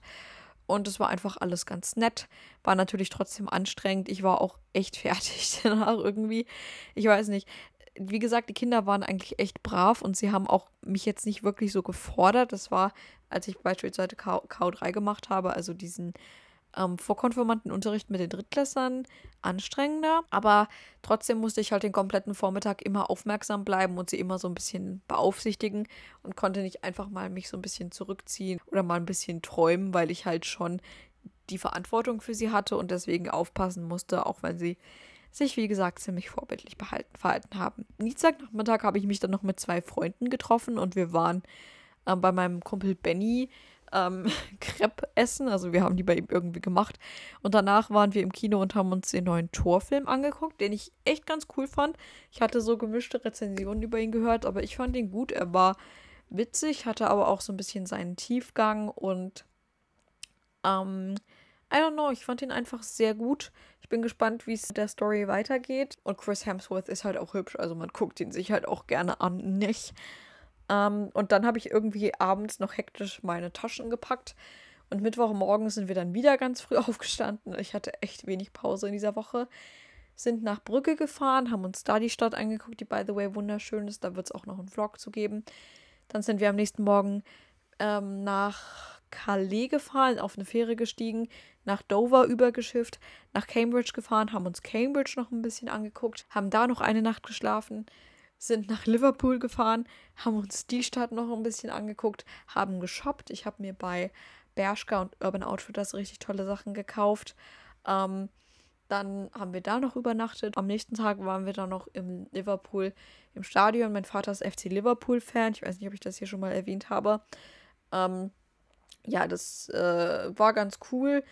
Und es war einfach alles ganz nett. War natürlich trotzdem anstrengend. Ich war auch echt fertig danach irgendwie. Ich weiß nicht. Wie gesagt, die Kinder waren eigentlich echt brav und sie haben auch mich jetzt nicht wirklich so gefordert. Das war, als ich beispielsweise K3 gemacht habe, also diesen ähm, Vorkonfirmandenunterricht mit den Drittklässlern anstrengender. Aber trotzdem musste ich halt den kompletten Vormittag immer aufmerksam bleiben und sie immer so ein bisschen beaufsichtigen und konnte nicht einfach mal mich so ein bisschen zurückziehen oder mal ein bisschen träumen, weil ich halt schon die Verantwortung für sie hatte und deswegen aufpassen musste, auch wenn sie sich, wie gesagt, ziemlich vorbildlich behalten, verhalten haben. Dienstagnachmittag habe ich mich dann noch mit zwei Freunden getroffen und wir waren äh, bei meinem Kumpel Benny ähm, Crepe essen. Also wir haben die bei ihm irgendwie gemacht. Und danach waren wir im Kino und haben uns den neuen Torfilm angeguckt, den ich echt ganz cool fand. Ich hatte so gemischte Rezensionen über ihn gehört, aber ich fand ihn gut. Er war witzig, hatte aber auch so ein bisschen seinen Tiefgang und ähm, I don't know, ich fand ihn einfach sehr gut. Ich bin gespannt, wie es der Story weitergeht. Und Chris Hemsworth ist halt auch hübsch, also man guckt ihn sich halt auch gerne an, nicht? Ähm, und dann habe ich irgendwie abends noch hektisch meine Taschen gepackt. Und Mittwochmorgen sind wir dann wieder ganz früh aufgestanden. Ich hatte echt wenig Pause in dieser Woche. Sind nach Brügge gefahren, haben uns da die Stadt angeguckt, die by the way wunderschön ist. Da wird es auch noch einen Vlog zu geben. Dann sind wir am nächsten Morgen ähm, nach Calais gefahren, auf eine Fähre gestiegen, nach Dover übergeschifft, nach Cambridge gefahren, haben uns Cambridge noch ein bisschen angeguckt, haben da noch eine Nacht geschlafen, sind nach Liverpool gefahren, haben uns die Stadt noch ein bisschen angeguckt, haben geshoppt. Ich habe mir bei Bershka und Urban Outfitters richtig tolle Sachen gekauft. Ähm, dann haben wir da noch übernachtet. Am nächsten Tag waren wir dann noch im Liverpool im Stadion. Mein Vater ist FC Liverpool-Fan. Ich weiß nicht, ob ich das hier schon mal erwähnt habe. Ähm, ja, das äh, war ganz cool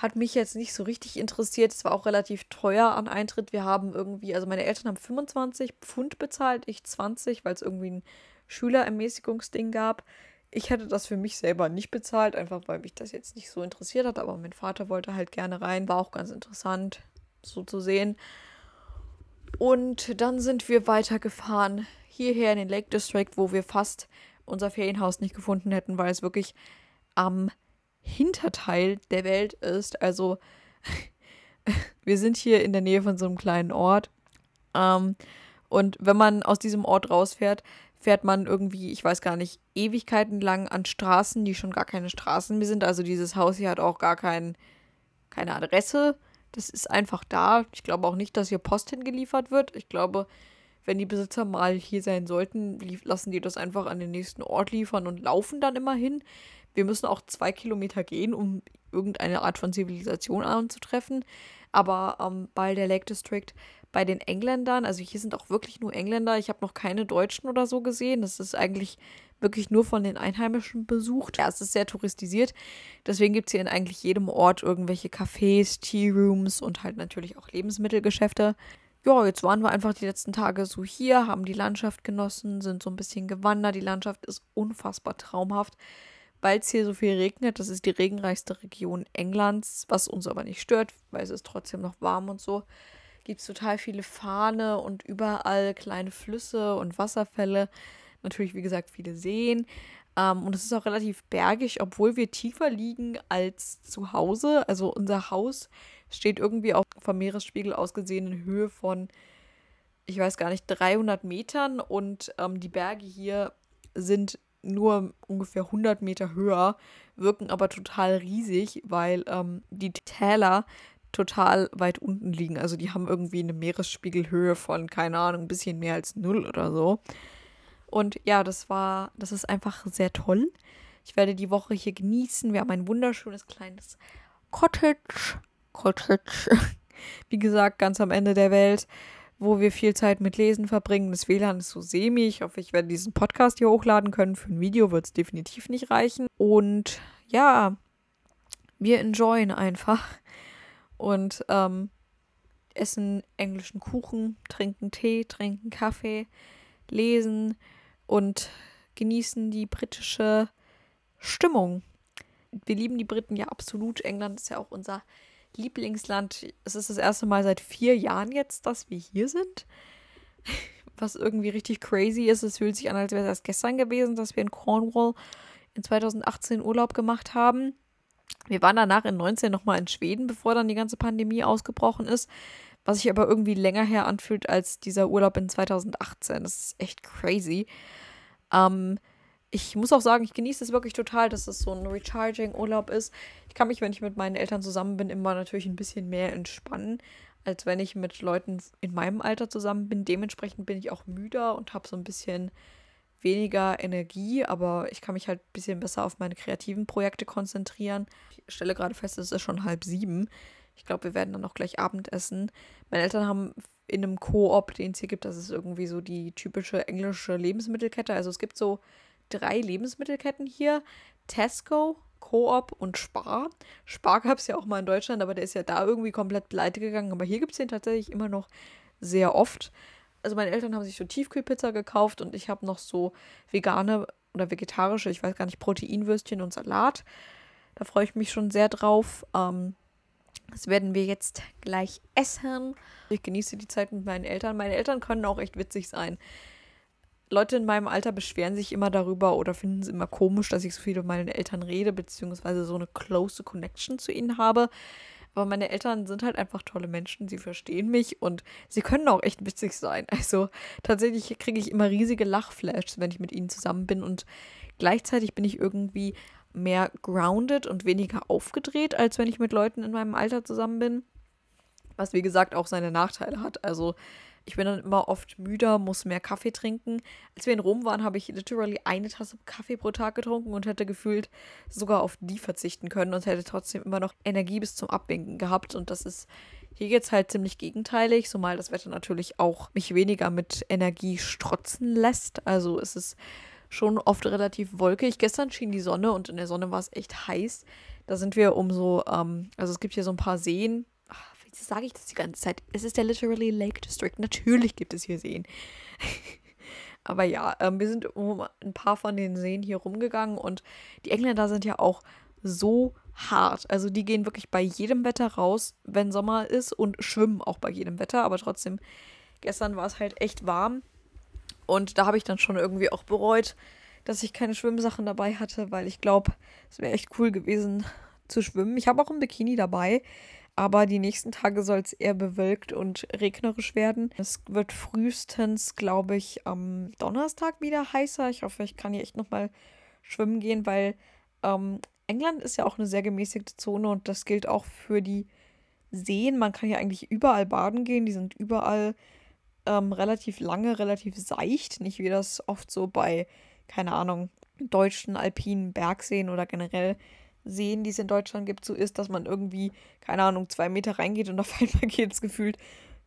hat mich jetzt nicht so richtig interessiert. Es war auch relativ teuer an Eintritt. Wir haben irgendwie, also meine Eltern haben 25 Pfund bezahlt, ich 20, weil es irgendwie ein Schülerermäßigungsding gab. Ich hätte das für mich selber nicht bezahlt, einfach weil mich das jetzt nicht so interessiert hat, aber mein Vater wollte halt gerne rein. War auch ganz interessant, so zu sehen. Und dann sind wir weitergefahren hierher in den Lake District, wo wir fast unser Ferienhaus nicht gefunden hätten, weil es wirklich am Hinterteil der Welt ist. Also wir sind hier in der Nähe von so einem kleinen Ort. Ähm, und wenn man aus diesem Ort rausfährt, fährt man irgendwie, ich weiß gar nicht, Ewigkeiten lang an Straßen, die schon gar keine Straßen mehr sind. Also dieses Haus hier hat auch gar kein, keine Adresse. Das ist einfach da. Ich glaube auch nicht, dass hier Post hingeliefert wird. Ich glaube, wenn die Besitzer mal hier sein sollten, lassen die das einfach an den nächsten Ort liefern und laufen dann immer hin. Wir müssen auch zwei Kilometer gehen, um irgendeine Art von Zivilisation anzutreffen. Aber ähm, bei der Lake District, bei den Engländern, also hier sind auch wirklich nur Engländer. Ich habe noch keine Deutschen oder so gesehen. Das ist eigentlich wirklich nur von den Einheimischen besucht. Ja, es ist sehr touristisiert. Deswegen gibt es hier in eigentlich jedem Ort irgendwelche Cafés, Tea Rooms und halt natürlich auch Lebensmittelgeschäfte. Ja, jetzt waren wir einfach die letzten Tage so hier, haben die Landschaft genossen, sind so ein bisschen gewandert. Die Landschaft ist unfassbar traumhaft weil es hier so viel regnet. Das ist die regenreichste Region Englands, was uns aber nicht stört, weil es ist trotzdem noch warm und so. Gibt es total viele Fahne und überall kleine Flüsse und Wasserfälle. Natürlich, wie gesagt, viele Seen. Ähm, und es ist auch relativ bergig, obwohl wir tiefer liegen als zu Hause. Also unser Haus steht irgendwie auf vom Meeresspiegel aus gesehen in Höhe von, ich weiß gar nicht, 300 Metern. Und ähm, die Berge hier sind nur ungefähr 100 Meter höher, wirken aber total riesig, weil ähm, die Täler total weit unten liegen. Also die haben irgendwie eine Meeresspiegelhöhe von, keine Ahnung, ein bisschen mehr als null oder so. Und ja, das war, das ist einfach sehr toll. Ich werde die Woche hier genießen. Wir haben ein wunderschönes kleines Cottage. Cottage. Wie gesagt, ganz am Ende der Welt wo wir viel Zeit mit Lesen verbringen. Das WLAN ist so semi. Ich hoffe, ich werde diesen Podcast hier hochladen können. Für ein Video wird es definitiv nicht reichen. Und ja, wir enjoyen einfach und ähm, essen englischen Kuchen, trinken Tee, trinken Kaffee, lesen und genießen die britische Stimmung. Wir lieben die Briten ja absolut. England ist ja auch unser Lieblingsland. Es ist das erste Mal seit vier Jahren jetzt, dass wir hier sind. Was irgendwie richtig crazy ist. Es fühlt sich an, als wäre es erst gestern gewesen, dass wir in Cornwall in 2018 Urlaub gemacht haben. Wir waren danach in 19 nochmal in Schweden, bevor dann die ganze Pandemie ausgebrochen ist. Was sich aber irgendwie länger her anfühlt als dieser Urlaub in 2018. Das ist echt crazy. Ähm, ich muss auch sagen, ich genieße es wirklich total, dass es so ein Recharging-Urlaub ist. Ich kann mich, wenn ich mit meinen Eltern zusammen bin, immer natürlich ein bisschen mehr entspannen, als wenn ich mit Leuten in meinem Alter zusammen bin. Dementsprechend bin ich auch müder und habe so ein bisschen weniger Energie, aber ich kann mich halt ein bisschen besser auf meine kreativen Projekte konzentrieren. Ich stelle gerade fest, es ist schon halb sieben. Ich glaube, wir werden dann auch gleich Abendessen. Meine Eltern haben in einem Koop, den es hier gibt, das ist irgendwie so die typische englische Lebensmittelkette. Also es gibt so drei Lebensmittelketten hier. Tesco, Coop und Spar. Spar gab es ja auch mal in Deutschland, aber der ist ja da irgendwie komplett pleite gegangen. Aber hier gibt es den tatsächlich immer noch sehr oft. Also meine Eltern haben sich so Tiefkühlpizza gekauft und ich habe noch so vegane oder vegetarische, ich weiß gar nicht, Proteinwürstchen und Salat. Da freue ich mich schon sehr drauf. Ähm, das werden wir jetzt gleich essen. Ich genieße die Zeit mit meinen Eltern. Meine Eltern können auch echt witzig sein. Leute in meinem Alter beschweren sich immer darüber oder finden es immer komisch, dass ich so viel über meine Eltern rede, beziehungsweise so eine close Connection zu ihnen habe. Aber meine Eltern sind halt einfach tolle Menschen, sie verstehen mich und sie können auch echt witzig sein. Also tatsächlich kriege ich immer riesige Lachflashs, wenn ich mit ihnen zusammen bin und gleichzeitig bin ich irgendwie mehr grounded und weniger aufgedreht, als wenn ich mit Leuten in meinem Alter zusammen bin. Was wie gesagt auch seine Nachteile hat. Also ich bin dann immer oft müder, muss mehr Kaffee trinken. Als wir in Rom waren, habe ich literally eine Tasse Kaffee pro Tag getrunken und hätte gefühlt sogar auf die verzichten können und hätte trotzdem immer noch Energie bis zum Abwinken gehabt. Und das ist hier jetzt halt ziemlich gegenteilig, zumal das Wetter natürlich auch mich weniger mit Energie strotzen lässt. Also es ist schon oft relativ wolkig. Gestern schien die Sonne und in der Sonne war es echt heiß. Da sind wir um so, ähm, also es gibt hier so ein paar Seen, Wieso sage ich das die ganze Zeit? Es ist der literally Lake District. Natürlich gibt es hier Seen. Aber ja, ähm, wir sind um ein paar von den Seen hier rumgegangen und die Engländer sind ja auch so hart. Also die gehen wirklich bei jedem Wetter raus, wenn Sommer ist und schwimmen auch bei jedem Wetter. Aber trotzdem, gestern war es halt echt warm und da habe ich dann schon irgendwie auch bereut, dass ich keine Schwimmsachen dabei hatte, weil ich glaube, es wäre echt cool gewesen zu schwimmen. Ich habe auch ein Bikini dabei, aber die nächsten Tage soll es eher bewölkt und regnerisch werden. Es wird frühestens, glaube ich, am Donnerstag wieder heißer. Ich hoffe, ich kann hier echt nochmal schwimmen gehen, weil ähm, England ist ja auch eine sehr gemäßigte Zone und das gilt auch für die Seen. Man kann ja eigentlich überall baden gehen. Die sind überall ähm, relativ lange, relativ seicht. Nicht wie das oft so bei, keine Ahnung, deutschen alpinen Bergseen oder generell Seen, die es in Deutschland gibt, so ist, dass man irgendwie, keine Ahnung, zwei Meter reingeht und auf einmal geht es gefühlt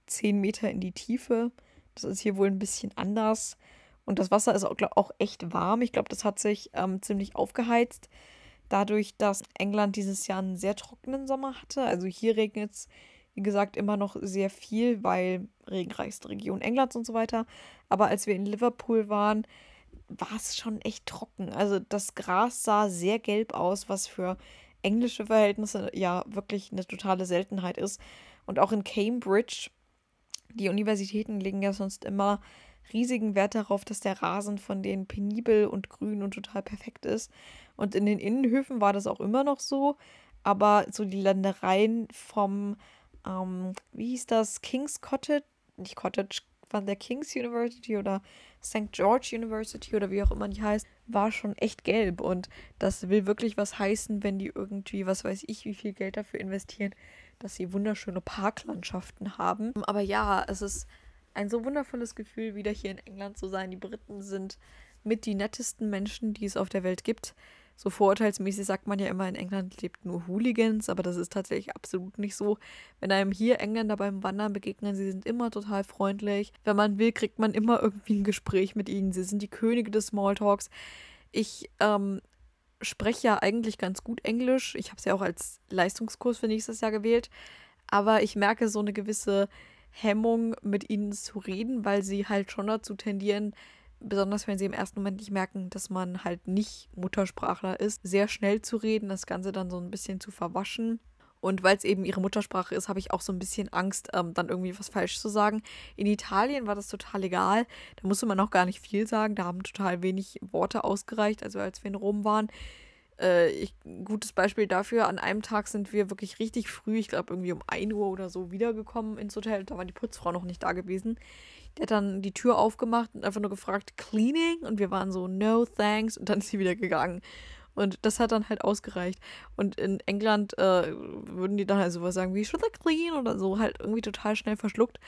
zehn Meter in die Tiefe. Das ist hier wohl ein bisschen anders. Und das Wasser ist auch, glaub, auch echt warm. Ich glaube, das hat sich ähm, ziemlich aufgeheizt. Dadurch, dass England dieses Jahr einen sehr trockenen Sommer hatte. Also hier regnet es, wie gesagt, immer noch sehr viel, weil regenreichste Region Englands und so weiter. Aber als wir in Liverpool waren, war es schon echt trocken. Also das Gras sah sehr gelb aus, was für englische Verhältnisse ja wirklich eine totale Seltenheit ist. Und auch in Cambridge, die Universitäten legen ja sonst immer riesigen Wert darauf, dass der Rasen von denen penibel und grün und total perfekt ist. Und in den Innenhöfen war das auch immer noch so. Aber so die Ländereien vom, ähm, wie hieß das, King's Cottage, nicht Cottage, von der King's University oder St. George University oder wie auch immer die heißt, war schon echt gelb. Und das will wirklich was heißen, wenn die irgendwie, was weiß ich, wie viel Geld dafür investieren, dass sie wunderschöne Parklandschaften haben. Aber ja, es ist ein so wundervolles Gefühl, wieder hier in England zu sein. Die Briten sind mit die nettesten Menschen, die es auf der Welt gibt so vorurteilsmäßig sagt man ja immer, in England lebt nur Hooligans, aber das ist tatsächlich absolut nicht so. Wenn einem hier Engländer beim Wandern begegnen, sie sind immer total freundlich. Wenn man will, kriegt man immer irgendwie ein Gespräch mit ihnen. Sie sind die Könige des Smalltalks. Ich ähm, spreche ja eigentlich ganz gut Englisch. Ich habe es ja auch als Leistungskurs für nächstes Jahr gewählt. Aber ich merke so eine gewisse Hemmung, mit ihnen zu reden, weil sie halt schon dazu tendieren, besonders wenn sie im ersten Moment nicht merken, dass man halt nicht Muttersprachler ist, sehr schnell zu reden, das Ganze dann so ein bisschen zu verwaschen. Und weil es eben ihre Muttersprache ist, habe ich auch so ein bisschen Angst, ähm, dann irgendwie was falsch zu sagen. In Italien war das total egal. Da musste man auch gar nicht viel sagen. Da haben total wenig Worte ausgereicht. Also als wir in Rom waren, äh, gutes Beispiel dafür, an einem Tag sind wir wirklich richtig früh, ich glaube irgendwie um 1 Uhr oder so, wiedergekommen ins Hotel. Da war die Putzfrau noch nicht da gewesen. Der hat dann die Tür aufgemacht und einfach nur gefragt, Cleaning? Und wir waren so, no thanks. Und dann ist sie wieder gegangen. Und das hat dann halt ausgereicht. Und in England äh, würden die dann halt sowas sagen wie, should I clean? Oder so, halt irgendwie total schnell verschluckt.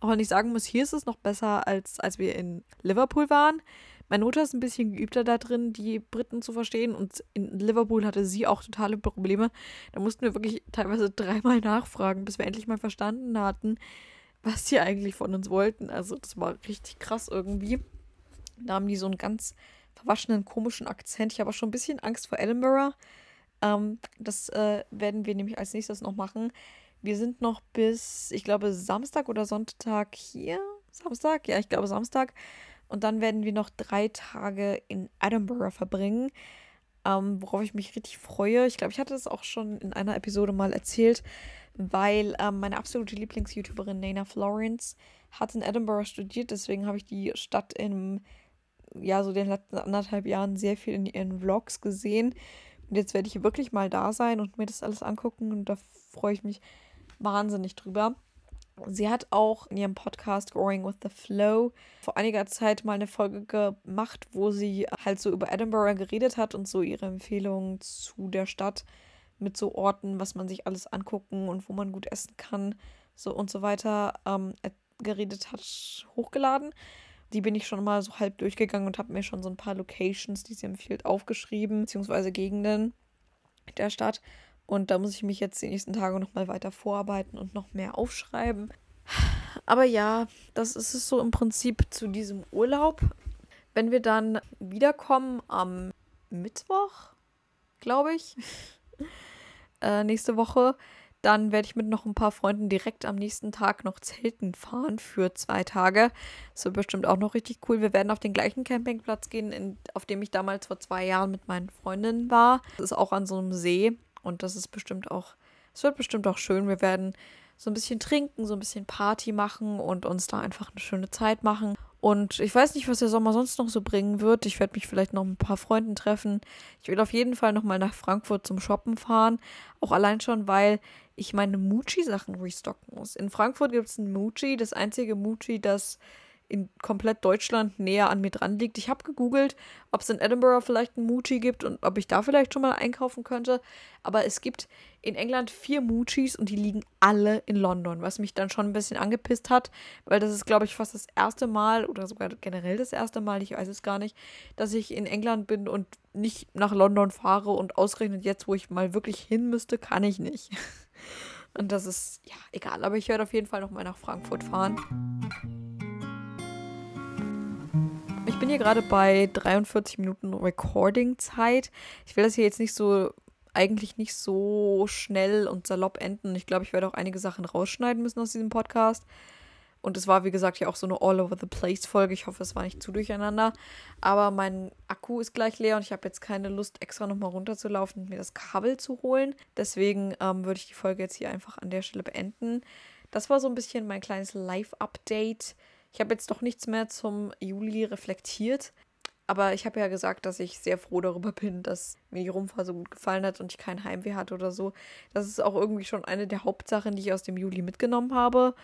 Auch wenn ich sagen muss, hier ist es noch besser, als als wir in Liverpool waren. Meine Mutter ist ein bisschen geübter da drin, die Briten zu verstehen. Und in Liverpool hatte sie auch totale Probleme. Da mussten wir wirklich teilweise dreimal nachfragen, bis wir endlich mal verstanden hatten, was die eigentlich von uns wollten. Also das war richtig krass irgendwie. Da haben die so einen ganz verwaschenen, komischen Akzent. Ich habe auch schon ein bisschen Angst vor Edinburgh. Ähm, das äh, werden wir nämlich als nächstes noch machen. Wir sind noch bis, ich glaube, Samstag oder Sonntag hier. Samstag? Ja, ich glaube Samstag. Und dann werden wir noch drei Tage in Edinburgh verbringen, ähm, worauf ich mich richtig freue. Ich glaube, ich hatte das auch schon in einer Episode mal erzählt weil ähm, meine absolute Lieblings-YouTuberin Nana Florence hat in Edinburgh studiert, deswegen habe ich die Stadt in ja, so den letzten anderthalb Jahren sehr viel in ihren Vlogs gesehen. Und jetzt werde ich wirklich mal da sein und mir das alles angucken und da freue ich mich wahnsinnig drüber. Sie hat auch in ihrem Podcast Growing with the Flow vor einiger Zeit mal eine Folge gemacht, wo sie halt so über Edinburgh geredet hat und so ihre Empfehlungen zu der Stadt mit so Orten, was man sich alles angucken und wo man gut essen kann, so und so weiter, ähm, geredet hat, hochgeladen. Die bin ich schon mal so halb durchgegangen und habe mir schon so ein paar Locations, die sie empfiehlt, aufgeschrieben, beziehungsweise Gegenden der Stadt. Und da muss ich mich jetzt die nächsten Tage nochmal weiter vorarbeiten und noch mehr aufschreiben. Aber ja, das ist es so im Prinzip zu diesem Urlaub. Wenn wir dann wiederkommen am Mittwoch, glaube ich, äh, nächste Woche, Dann werde ich mit noch ein paar Freunden direkt am nächsten Tag noch Zelten fahren für zwei Tage. Das wird bestimmt auch noch richtig cool. Wir werden auf den gleichen Campingplatz gehen, in, auf dem ich damals vor zwei Jahren mit meinen Freundinnen war. Das ist auch an so einem See und das ist bestimmt auch, es wird bestimmt auch schön. Wir werden so ein bisschen trinken, so ein bisschen Party machen und uns da einfach eine schöne Zeit machen. Und ich weiß nicht, was der Sommer sonst noch so bringen wird. Ich werde mich vielleicht noch mit ein paar Freunden treffen. Ich will auf jeden Fall noch mal nach Frankfurt zum Shoppen fahren. Auch allein schon, weil ich meine Muji-Sachen restocken muss. In Frankfurt gibt es ein Muji, das einzige Muji, das in komplett Deutschland näher an mir dran liegt. Ich habe gegoogelt, ob es in Edinburgh vielleicht ein Muji gibt und ob ich da vielleicht schon mal einkaufen könnte. Aber es gibt in England vier Mujis und die liegen alle in London, was mich dann schon ein bisschen angepisst hat, weil das ist, glaube ich, fast das erste Mal oder sogar generell das erste Mal, ich weiß es gar nicht, dass ich in England bin und nicht nach London fahre und ausgerechnet jetzt, wo ich mal wirklich hin müsste, kann ich nicht. Und das ist, ja, egal, aber ich werde auf jeden Fall nochmal nach Frankfurt fahren. Ich bin hier gerade bei 43 Minuten Recording-Zeit. Ich will das hier jetzt nicht so, eigentlich nicht so schnell und salopp enden. Ich glaube, ich werde auch einige Sachen rausschneiden müssen aus diesem Podcast. Und es war, wie gesagt, ja auch so eine All-over-the-Place-Folge. Ich hoffe, es war nicht zu durcheinander. Aber mein Akku ist gleich leer und ich habe jetzt keine Lust, extra nochmal runterzulaufen und mir das Kabel zu holen. Deswegen ähm, würde ich die Folge jetzt hier einfach an der Stelle beenden. Das war so ein bisschen mein kleines Live-Update ich habe jetzt noch nichts mehr zum Juli reflektiert. Aber ich habe ja gesagt, dass ich sehr froh darüber bin, dass mir die Rumfahrt so gut gefallen hat und ich kein Heimweh hatte oder so. Das ist auch irgendwie schon eine der Hauptsachen, die ich aus dem Juli mitgenommen habe.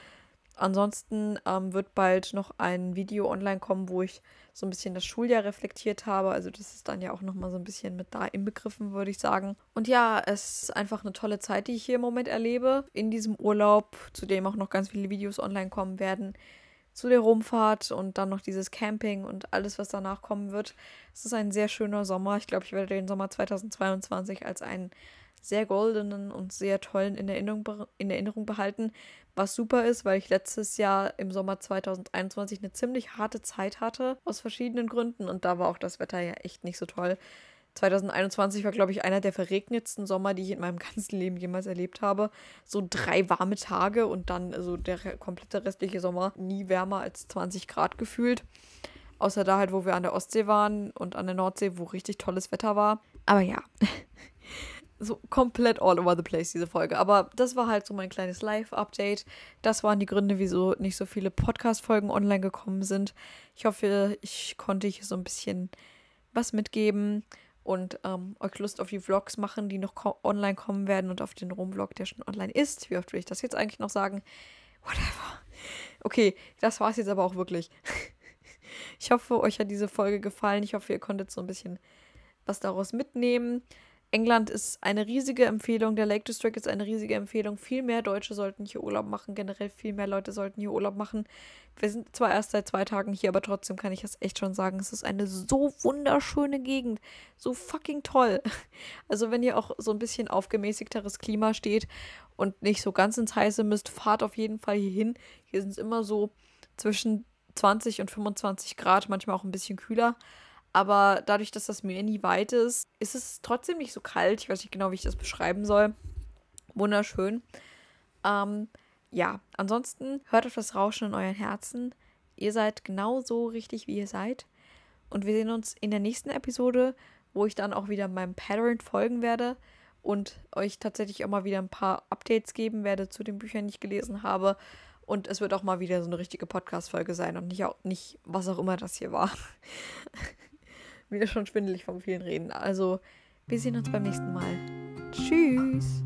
Ansonsten ähm, wird bald noch ein Video online kommen, wo ich so ein bisschen das Schuljahr reflektiert habe. Also das ist dann ja auch nochmal so ein bisschen mit da inbegriffen, würde ich sagen. Und ja, es ist einfach eine tolle Zeit, die ich hier im Moment erlebe. In diesem Urlaub, zu dem auch noch ganz viele Videos online kommen werden zu der Rumfahrt und dann noch dieses Camping und alles, was danach kommen wird. Es ist ein sehr schöner Sommer. Ich glaube, ich werde den Sommer 2022 als einen sehr goldenen und sehr tollen in Erinnerung, in Erinnerung behalten. Was super ist, weil ich letztes Jahr im Sommer 2021 eine ziemlich harte Zeit hatte, aus verschiedenen Gründen. Und da war auch das Wetter ja echt nicht so toll. 2021 war, glaube ich, einer der verregnetsten Sommer, die ich in meinem ganzen Leben jemals erlebt habe. So drei warme Tage und dann so der komplette restliche Sommer nie wärmer als 20 Grad gefühlt. Außer da halt, wo wir an der Ostsee waren und an der Nordsee, wo richtig tolles Wetter war. Aber ja, so komplett all over the place, diese Folge. Aber das war halt so mein kleines Live-Update. Das waren die Gründe, wieso nicht so viele Podcast-Folgen online gekommen sind. Ich hoffe, ich konnte hier so ein bisschen was mitgeben und ähm, euch Lust auf die Vlogs machen, die noch ko online kommen werden und auf den Rumvlog, der schon online ist. Wie oft will ich das jetzt eigentlich noch sagen? Whatever. Okay, das war es jetzt aber auch wirklich. ich hoffe, euch hat diese Folge gefallen. Ich hoffe, ihr konntet so ein bisschen was daraus mitnehmen. England ist eine riesige Empfehlung. Der Lake District ist eine riesige Empfehlung. Viel mehr Deutsche sollten hier Urlaub machen. Generell viel mehr Leute sollten hier Urlaub machen. Wir sind zwar erst seit zwei Tagen hier, aber trotzdem kann ich das echt schon sagen. Es ist eine so wunderschöne Gegend. So fucking toll. Also, wenn ihr auch so ein bisschen auf gemäßigteres Klima steht und nicht so ganz ins Heiße müsst, fahrt auf jeden Fall hier hin. Hier sind es immer so zwischen 20 und 25 Grad, manchmal auch ein bisschen kühler. Aber dadurch, dass das Meer nie weit ist, ist es trotzdem nicht so kalt. Ich weiß nicht genau, wie ich das beschreiben soll. Wunderschön. Ähm, ja, ansonsten hört auf das Rauschen in euren Herzen. Ihr seid genau so richtig, wie ihr seid. Und wir sehen uns in der nächsten Episode, wo ich dann auch wieder meinem Pattern folgen werde und euch tatsächlich auch mal wieder ein paar Updates geben werde zu den Büchern, die ich gelesen habe. Und es wird auch mal wieder so eine richtige Podcast-Folge sein und nicht, auch, nicht was auch immer das hier war. Wieder schon schwindelig vom vielen Reden. Also, wir sehen uns beim nächsten Mal. Tschüss.